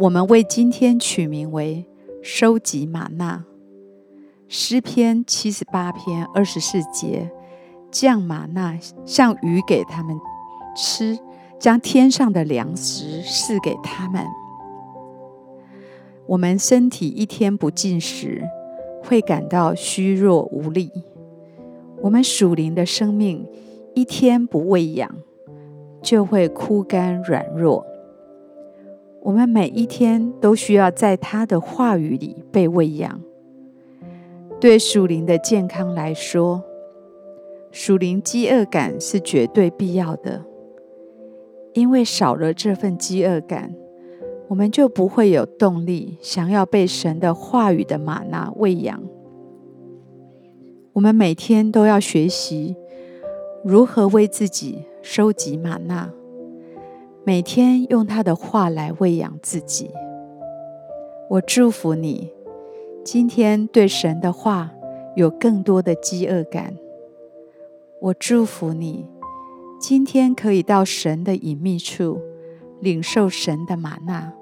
我们为今天取名为“收集吗哪”。诗篇七十八篇二十四节，降吗哪像雨给他们吃，将天上的粮食赐给他们。我们身体一天不进食，会感到虚弱无力。我们属灵的生命一天不喂养，就会枯干软弱。我们每一天都需要在他的话语里被喂养。对属灵的健康来说，属灵饥饿感是绝对必要的，因为少了这份饥饿感，我们就不会有动力想要被神的话语的吗哪喂养。我们每天都要学习如何为自己收集吗哪，每天用他的话来喂养自己。我祝福你，今天对神的话有更多的饥饿感。我祝福你，今天可以到神的隐秘处领受神的吗哪，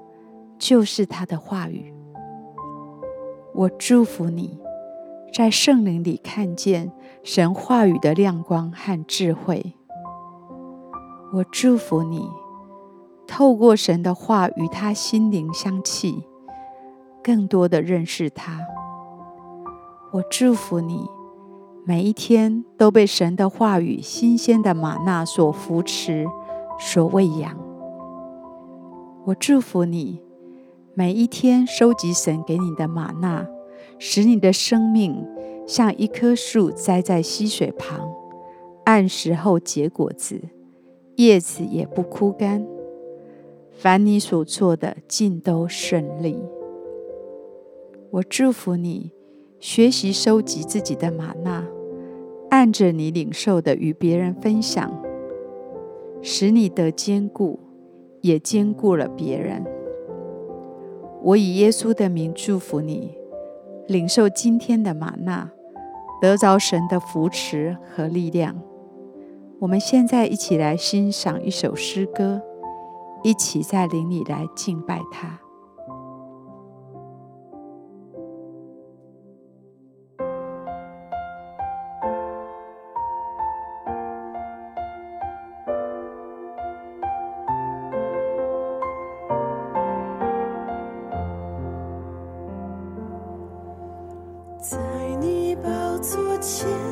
就是他的话语。我祝福你。在圣灵里看见神话语的亮光和智慧，我祝福你，透过神的话与他心灵相契，更多的认识他。我祝福你，每一天都被神的话语新鲜的吗哪所扶持、所喂养。我祝福你，每一天收集神给你的吗哪。使你的生命像一棵树栽在溪水旁，按时候结果子，叶子也不枯干。凡你所做的，尽都顺利。我祝福你，学习收集自己的吗哪，按着你领受的与别人分享，使你得坚固，也坚固了别人。我以耶稣的名祝福你。领受今天的吗哪，得着神的扶持和力量。我们现在一起来欣赏一首诗歌，一起在灵里来敬拜他。在你宝座前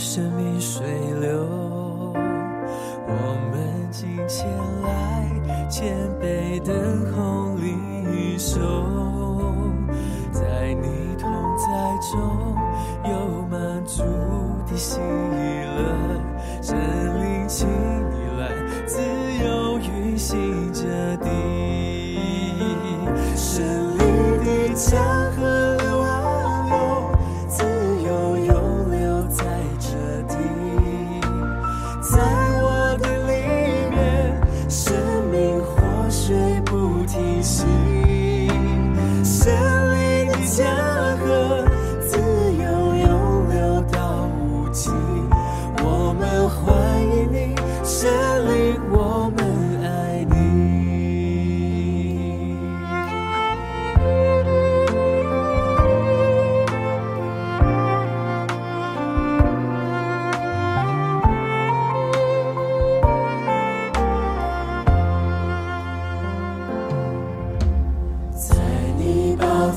生命水流，我们今前来谦卑等候领受，在你同在中有满足的喜乐，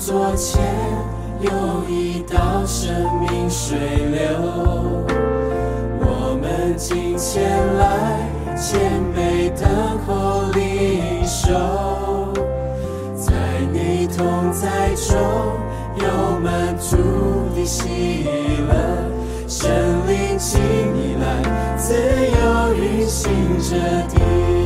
左前有一道生命水流，我们今前来谦卑等候领受，在你同在中有满足的喜乐，神灵请你来自由运行着地。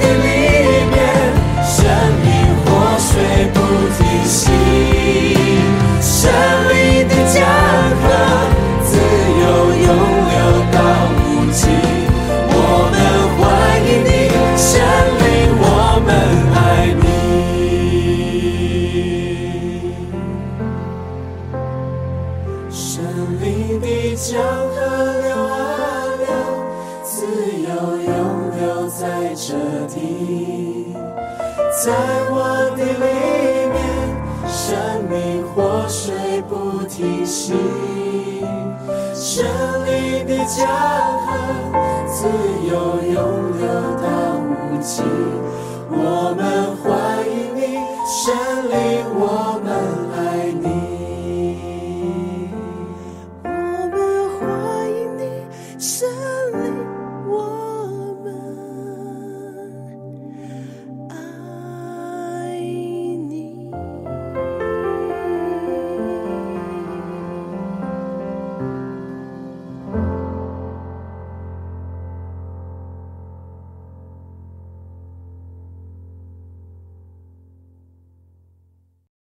Nothing 在我的里面，生命活水不停息，圣灵的江河，自由涌流到无尽。我们欢迎你，圣灵，我。